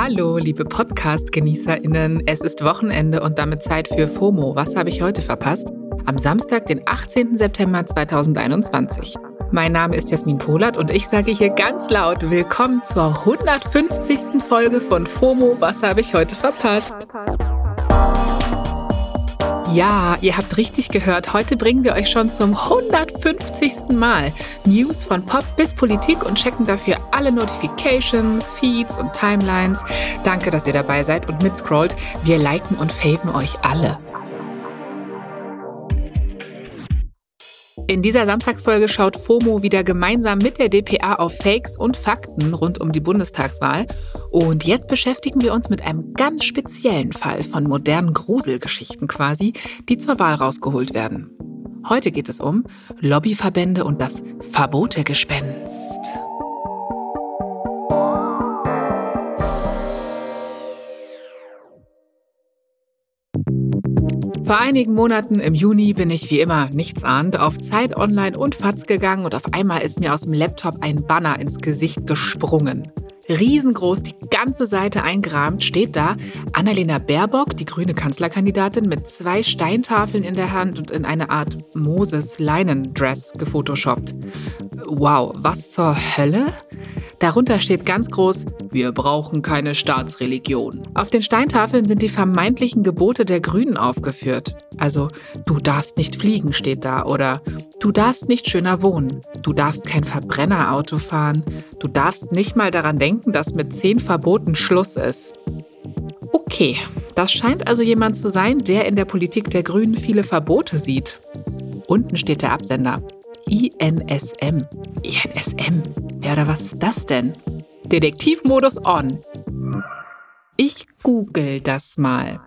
Hallo, liebe Podcast-GenießerInnen. Es ist Wochenende und damit Zeit für FOMO. Was habe ich heute verpasst? Am Samstag, den 18. September 2021. Mein Name ist Jasmin Polat und ich sage hier ganz laut Willkommen zur 150. Folge von FOMO. Was habe ich heute verpasst? Ja, ihr habt richtig gehört. Heute bringen wir euch schon zum 150. Mal News von Pop bis Politik und checken dafür alle Notifications, Feeds und Timelines. Danke, dass ihr dabei seid und mitscrollt. Wir liken und faven euch alle. In dieser Samstagsfolge schaut FOMO wieder gemeinsam mit der DPA auf Fakes und Fakten rund um die Bundestagswahl. Und jetzt beschäftigen wir uns mit einem ganz speziellen Fall von modernen Gruselgeschichten quasi, die zur Wahl rausgeholt werden. Heute geht es um Lobbyverbände und das Verbotegespenst. Vor einigen Monaten im Juni bin ich wie immer nichtsahnd auf Zeit Online und Fatz gegangen und auf einmal ist mir aus dem Laptop ein Banner ins Gesicht gesprungen. Riesengroß, die ganze Seite eingerahmt, steht da Annalena Baerbock, die grüne Kanzlerkandidatin, mit zwei Steintafeln in der Hand und in eine Art Moses-Leinendress gefotoshoppt. Wow, was zur Hölle? Darunter steht ganz groß, wir brauchen keine Staatsreligion. Auf den Steintafeln sind die vermeintlichen Gebote der Grünen aufgeführt. Also, du darfst nicht fliegen steht da oder du darfst nicht schöner wohnen, du darfst kein Verbrennerauto fahren, du darfst nicht mal daran denken, dass mit zehn Verboten Schluss ist. Okay, das scheint also jemand zu sein, der in der Politik der Grünen viele Verbote sieht. Unten steht der Absender. INSM. INSM? Ja, oder was ist das denn? Detektivmodus on. Ich google das mal.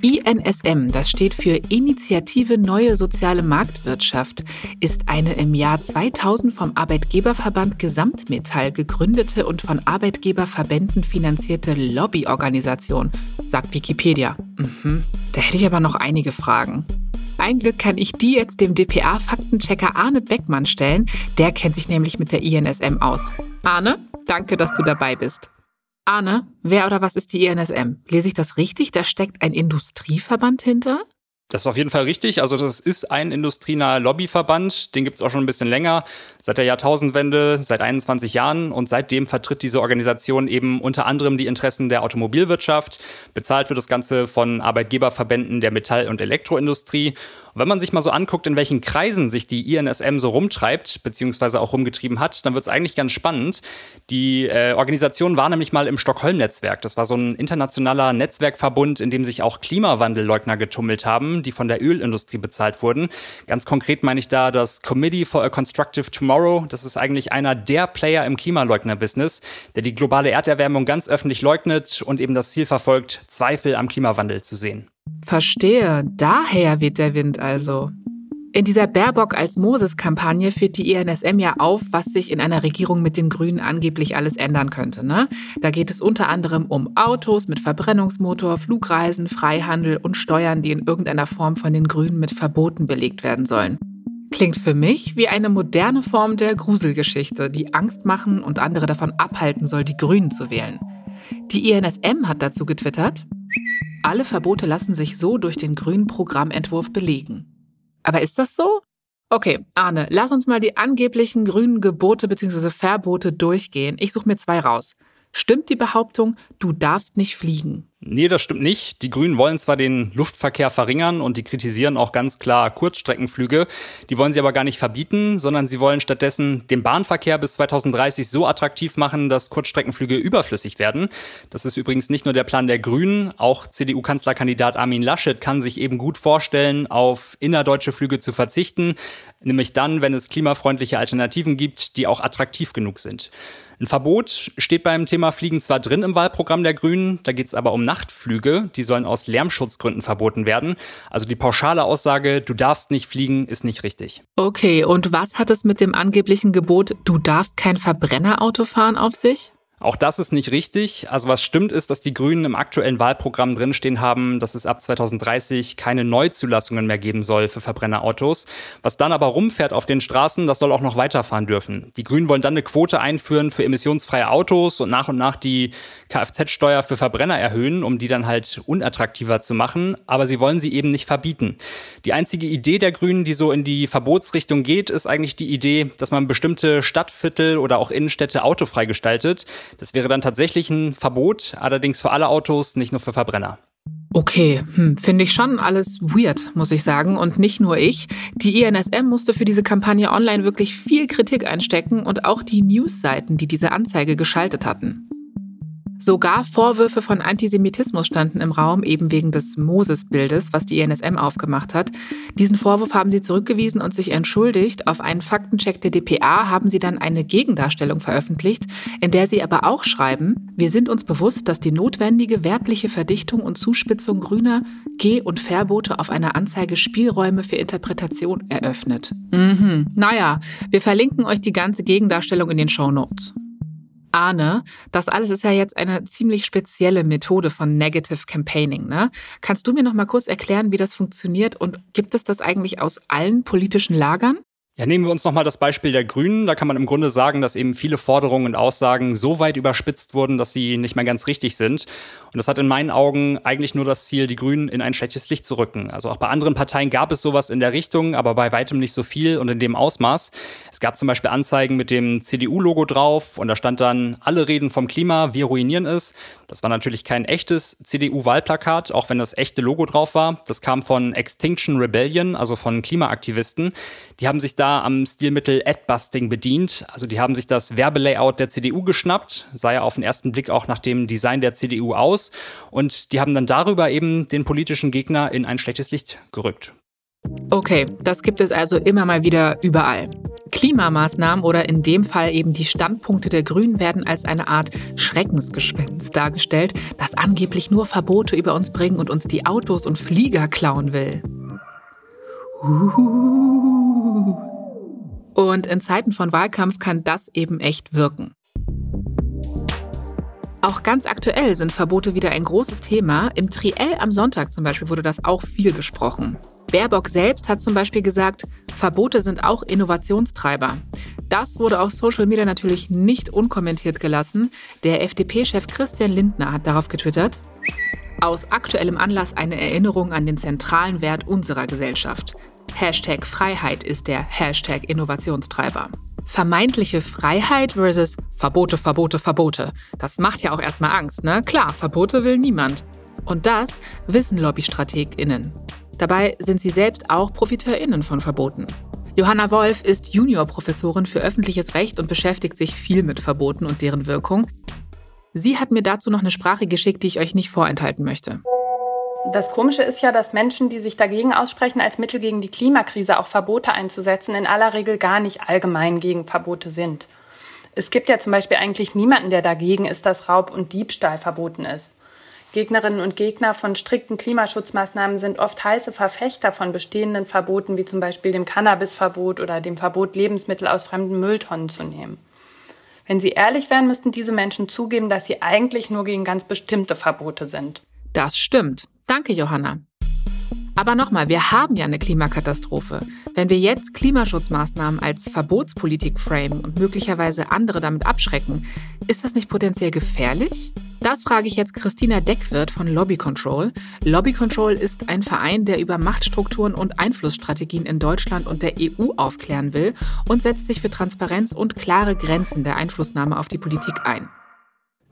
INSM, das steht für Initiative Neue Soziale Marktwirtschaft, ist eine im Jahr 2000 vom Arbeitgeberverband Gesamtmetall gegründete und von Arbeitgeberverbänden finanzierte Lobbyorganisation, sagt Wikipedia. Mhm. Da hätte ich aber noch einige Fragen. Ein Glück kann ich die jetzt dem DPA-Faktenchecker Arne Beckmann stellen. Der kennt sich nämlich mit der INSM aus. Arne, danke, dass du dabei bist. Arne, wer oder was ist die INSM? Lese ich das richtig? Da steckt ein Industrieverband hinter? Das ist auf jeden Fall richtig. Also das ist ein industrienaher Lobbyverband. Den gibt es auch schon ein bisschen länger, seit der Jahrtausendwende, seit 21 Jahren. Und seitdem vertritt diese Organisation eben unter anderem die Interessen der Automobilwirtschaft. Bezahlt wird das Ganze von Arbeitgeberverbänden der Metall- und Elektroindustrie. Wenn man sich mal so anguckt, in welchen Kreisen sich die INSM so rumtreibt, beziehungsweise auch rumgetrieben hat, dann wird es eigentlich ganz spannend. Die äh, Organisation war nämlich mal im Stockholm-Netzwerk. Das war so ein internationaler Netzwerkverbund, in dem sich auch Klimawandelleugner getummelt haben, die von der Ölindustrie bezahlt wurden. Ganz konkret meine ich da das Committee for a Constructive Tomorrow. Das ist eigentlich einer der Player im Klimaleugner-Business, der die globale Erderwärmung ganz öffentlich leugnet und eben das Ziel verfolgt, Zweifel am Klimawandel zu sehen. Verstehe, daher weht der Wind also. In dieser Baerbock als Moses-Kampagne führt die INSM ja auf, was sich in einer Regierung mit den Grünen angeblich alles ändern könnte. Ne? Da geht es unter anderem um Autos mit Verbrennungsmotor, Flugreisen, Freihandel und Steuern, die in irgendeiner Form von den Grünen mit Verboten belegt werden sollen. Klingt für mich wie eine moderne Form der Gruselgeschichte, die Angst machen und andere davon abhalten soll, die Grünen zu wählen. Die INSM hat dazu getwittert, alle Verbote lassen sich so durch den grünen Programmentwurf belegen. Aber ist das so? Okay, Arne, lass uns mal die angeblichen grünen Gebote bzw. Verbote durchgehen. Ich suche mir zwei raus. Stimmt die Behauptung, du darfst nicht fliegen? Nee, das stimmt nicht. Die Grünen wollen zwar den Luftverkehr verringern und die kritisieren auch ganz klar Kurzstreckenflüge. Die wollen sie aber gar nicht verbieten, sondern sie wollen stattdessen den Bahnverkehr bis 2030 so attraktiv machen, dass Kurzstreckenflüge überflüssig werden. Das ist übrigens nicht nur der Plan der Grünen. Auch CDU-Kanzlerkandidat Armin Laschet kann sich eben gut vorstellen, auf innerdeutsche Flüge zu verzichten. Nämlich dann, wenn es klimafreundliche Alternativen gibt, die auch attraktiv genug sind. Ein Verbot steht beim Thema Fliegen zwar drin im Wahlprogramm der Grünen, da geht es aber um Nachtflüge, die sollen aus Lärmschutzgründen verboten werden. Also die pauschale Aussage, du darfst nicht fliegen, ist nicht richtig. Okay, und was hat es mit dem angeblichen Gebot, du darfst kein Verbrennerauto fahren auf sich? Auch das ist nicht richtig. Also was stimmt ist, dass die Grünen im aktuellen Wahlprogramm drinstehen haben, dass es ab 2030 keine Neuzulassungen mehr geben soll für Verbrennerautos. Was dann aber rumfährt auf den Straßen, das soll auch noch weiterfahren dürfen. Die Grünen wollen dann eine Quote einführen für emissionsfreie Autos und nach und nach die Kfz-Steuer für Verbrenner erhöhen, um die dann halt unattraktiver zu machen. Aber sie wollen sie eben nicht verbieten. Die einzige Idee der Grünen, die so in die Verbotsrichtung geht, ist eigentlich die Idee, dass man bestimmte Stadtviertel oder auch Innenstädte autofrei gestaltet. Das wäre dann tatsächlich ein Verbot, allerdings für alle Autos, nicht nur für Verbrenner. Okay, hm, finde ich schon alles weird, muss ich sagen. Und nicht nur ich. Die INSM musste für diese Kampagne online wirklich viel Kritik einstecken und auch die Newsseiten, die diese Anzeige geschaltet hatten. Sogar Vorwürfe von Antisemitismus standen im Raum, eben wegen des Moses-Bildes, was die ENSM aufgemacht hat. Diesen Vorwurf haben sie zurückgewiesen und sich entschuldigt. Auf einen Faktencheck der DPA haben sie dann eine Gegendarstellung veröffentlicht, in der sie aber auch schreiben, wir sind uns bewusst, dass die notwendige werbliche Verdichtung und Zuspitzung grüner Geh- und Verbote auf einer Anzeige Spielräume für Interpretation eröffnet. Mhm. Naja, wir verlinken euch die ganze Gegendarstellung in den Show Notes. Arne, das alles ist ja jetzt eine ziemlich spezielle Methode von Negative Campaigning. Ne? Kannst du mir noch mal kurz erklären, wie das funktioniert und gibt es das eigentlich aus allen politischen Lagern? Ja, nehmen wir uns nochmal das Beispiel der Grünen. Da kann man im Grunde sagen, dass eben viele Forderungen und Aussagen so weit überspitzt wurden, dass sie nicht mehr ganz richtig sind. Und das hat in meinen Augen eigentlich nur das Ziel, die Grünen in ein schlechtes Licht zu rücken. Also auch bei anderen Parteien gab es sowas in der Richtung, aber bei weitem nicht so viel und in dem Ausmaß. Es gab zum Beispiel Anzeigen mit dem CDU-Logo drauf und da stand dann, alle reden vom Klima, wir ruinieren es. Das war natürlich kein echtes CDU-Wahlplakat, auch wenn das echte Logo drauf war. Das kam von Extinction Rebellion, also von Klimaaktivisten. Die haben sich da am Stilmittel Adbusting bedient. Also die haben sich das Werbelayout der CDU geschnappt, sah ja auf den ersten Blick auch nach dem Design der CDU aus. Und die haben dann darüber eben den politischen Gegner in ein schlechtes Licht gerückt. Okay, das gibt es also immer mal wieder überall. Klimamaßnahmen oder in dem Fall eben die Standpunkte der Grünen werden als eine Art Schreckensgespenst dargestellt, das angeblich nur Verbote über uns bringen und uns die Autos und Flieger klauen will. Und in Zeiten von Wahlkampf kann das eben echt wirken. Auch ganz aktuell sind Verbote wieder ein großes Thema. Im Triell am Sonntag zum Beispiel wurde das auch viel besprochen. Baerbock selbst hat zum Beispiel gesagt, Verbote sind auch Innovationstreiber. Das wurde auf Social Media natürlich nicht unkommentiert gelassen. Der FDP-Chef Christian Lindner hat darauf getwittert, aus aktuellem Anlass eine Erinnerung an den zentralen Wert unserer Gesellschaft. Hashtag Freiheit ist der Hashtag Innovationstreiber. Vermeintliche Freiheit versus Verbote, Verbote, Verbote. Das macht ja auch erstmal Angst, ne? Klar, Verbote will niemand. Und das wissen LobbystrategInnen. Dabei sind sie selbst auch ProfiteurInnen von Verboten. Johanna Wolf ist Juniorprofessorin für öffentliches Recht und beschäftigt sich viel mit Verboten und deren Wirkung. Sie hat mir dazu noch eine Sprache geschickt, die ich euch nicht vorenthalten möchte. Das Komische ist ja, dass Menschen, die sich dagegen aussprechen, als Mittel gegen die Klimakrise auch Verbote einzusetzen, in aller Regel gar nicht allgemein gegen Verbote sind. Es gibt ja zum Beispiel eigentlich niemanden, der dagegen ist, dass Raub und Diebstahl verboten ist. Gegnerinnen und Gegner von strikten Klimaschutzmaßnahmen sind oft heiße Verfechter von bestehenden Verboten, wie zum Beispiel dem Cannabisverbot oder dem Verbot, Lebensmittel aus fremden Mülltonnen zu nehmen. Wenn sie ehrlich wären, müssten diese Menschen zugeben, dass sie eigentlich nur gegen ganz bestimmte Verbote sind. Das stimmt. Danke, Johanna. Aber nochmal, wir haben ja eine Klimakatastrophe. Wenn wir jetzt Klimaschutzmaßnahmen als Verbotspolitik framen und möglicherweise andere damit abschrecken, ist das nicht potenziell gefährlich? Das frage ich jetzt Christina Deckwirth von Lobby Control. Lobby Control ist ein Verein, der über Machtstrukturen und Einflussstrategien in Deutschland und der EU aufklären will und setzt sich für Transparenz und klare Grenzen der Einflussnahme auf die Politik ein.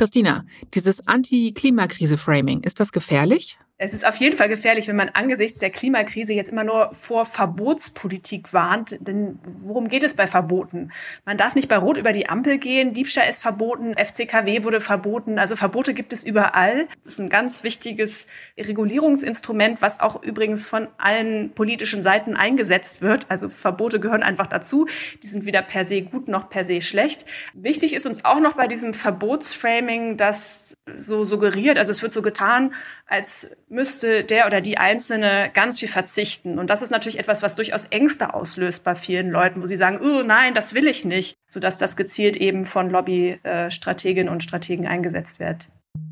Christina, dieses Anti-Klimakrise-Framing, ist das gefährlich? Es ist auf jeden Fall gefährlich, wenn man angesichts der Klimakrise jetzt immer nur vor Verbotspolitik warnt. Denn worum geht es bei Verboten? Man darf nicht bei Rot über die Ampel gehen. Diebstahl ist verboten. FCKW wurde verboten. Also Verbote gibt es überall. Das ist ein ganz wichtiges Regulierungsinstrument, was auch übrigens von allen politischen Seiten eingesetzt wird. Also Verbote gehören einfach dazu. Die sind weder per se gut noch per se schlecht. Wichtig ist uns auch noch bei diesem Verbotsframing, das so suggeriert, also es wird so getan, als müsste der oder die Einzelne ganz viel verzichten. Und das ist natürlich etwas, was durchaus Ängste auslöst bei vielen Leuten, wo sie sagen, oh nein, das will ich nicht, sodass das gezielt eben von Lobbystrateginnen und Strategen eingesetzt wird.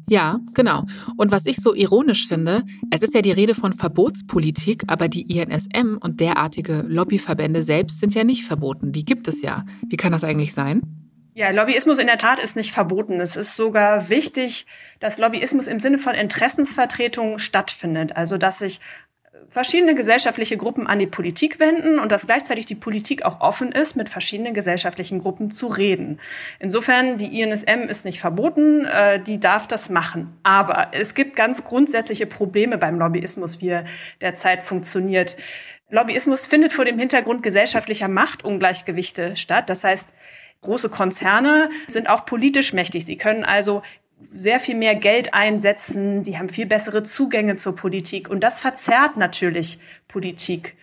Ja, genau. Und was ich so ironisch finde, es ist ja die Rede von Verbotspolitik, aber die INSM und derartige Lobbyverbände selbst sind ja nicht verboten. Die gibt es ja. Wie kann das eigentlich sein? Ja, Lobbyismus in der Tat ist nicht verboten. Es ist sogar wichtig, dass Lobbyismus im Sinne von Interessensvertretung stattfindet. Also, dass sich verschiedene gesellschaftliche Gruppen an die Politik wenden und dass gleichzeitig die Politik auch offen ist, mit verschiedenen gesellschaftlichen Gruppen zu reden. Insofern, die INSM ist nicht verboten, äh, die darf das machen. Aber es gibt ganz grundsätzliche Probleme beim Lobbyismus, wie er derzeit funktioniert. Lobbyismus findet vor dem Hintergrund gesellschaftlicher Machtungleichgewichte statt. Das heißt, Große Konzerne sind auch politisch mächtig. Sie können also sehr viel mehr Geld einsetzen, die haben viel bessere Zugänge zur Politik und das verzerrt natürlich Politik.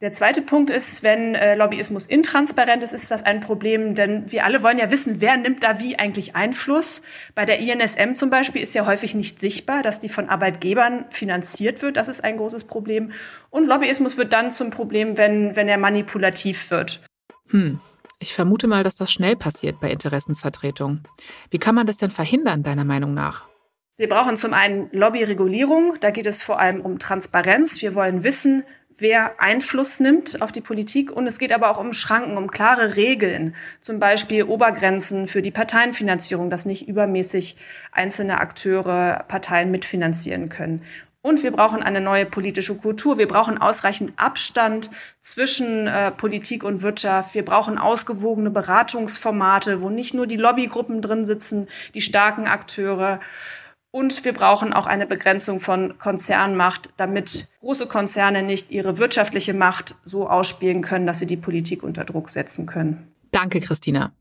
Der zweite Punkt ist, wenn äh, Lobbyismus intransparent ist, ist das ein Problem, denn wir alle wollen ja wissen, wer nimmt da wie eigentlich Einfluss. Bei der INSM zum Beispiel ist ja häufig nicht sichtbar, dass die von Arbeitgebern finanziert wird. Das ist ein großes Problem. Und Lobbyismus wird dann zum Problem, wenn, wenn er manipulativ wird. Hm. Ich vermute mal, dass das schnell passiert bei Interessensvertretung. Wie kann man das denn verhindern, deiner Meinung nach? Wir brauchen zum einen Lobbyregulierung. Da geht es vor allem um Transparenz. Wir wollen wissen, wer Einfluss nimmt auf die Politik. Und es geht aber auch um Schranken, um klare Regeln. Zum Beispiel Obergrenzen für die Parteienfinanzierung, dass nicht übermäßig einzelne Akteure Parteien mitfinanzieren können. Und wir brauchen eine neue politische Kultur. Wir brauchen ausreichend Abstand zwischen äh, Politik und Wirtschaft. Wir brauchen ausgewogene Beratungsformate, wo nicht nur die Lobbygruppen drin sitzen, die starken Akteure. Und wir brauchen auch eine Begrenzung von Konzernmacht, damit große Konzerne nicht ihre wirtschaftliche Macht so ausspielen können, dass sie die Politik unter Druck setzen können. Danke, Christina.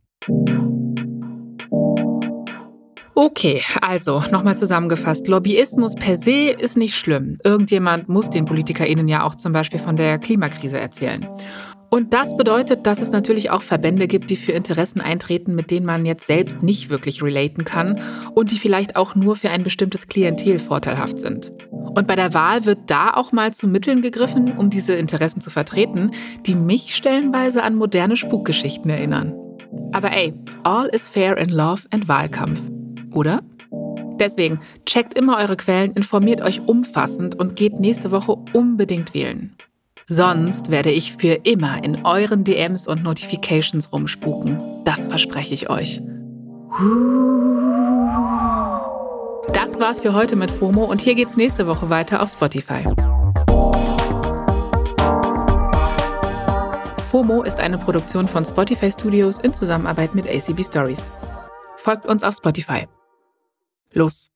Okay, also nochmal zusammengefasst. Lobbyismus per se ist nicht schlimm. Irgendjemand muss den PolitikerInnen ja auch zum Beispiel von der Klimakrise erzählen. Und das bedeutet, dass es natürlich auch Verbände gibt, die für Interessen eintreten, mit denen man jetzt selbst nicht wirklich relaten kann und die vielleicht auch nur für ein bestimmtes Klientel vorteilhaft sind. Und bei der Wahl wird da auch mal zu Mitteln gegriffen, um diese Interessen zu vertreten, die mich stellenweise an moderne Spukgeschichten erinnern. Aber ey, all is fair in Love and Wahlkampf oder? Deswegen checkt immer eure Quellen, informiert euch umfassend und geht nächste Woche unbedingt wählen. Sonst werde ich für immer in euren DMs und Notifications rumspuken. Das verspreche ich euch. Das war's für heute mit FOMO und hier geht's nächste Woche weiter auf Spotify. FOMO ist eine Produktion von Spotify Studios in Zusammenarbeit mit ACB Stories. Folgt uns auf Spotify. Los.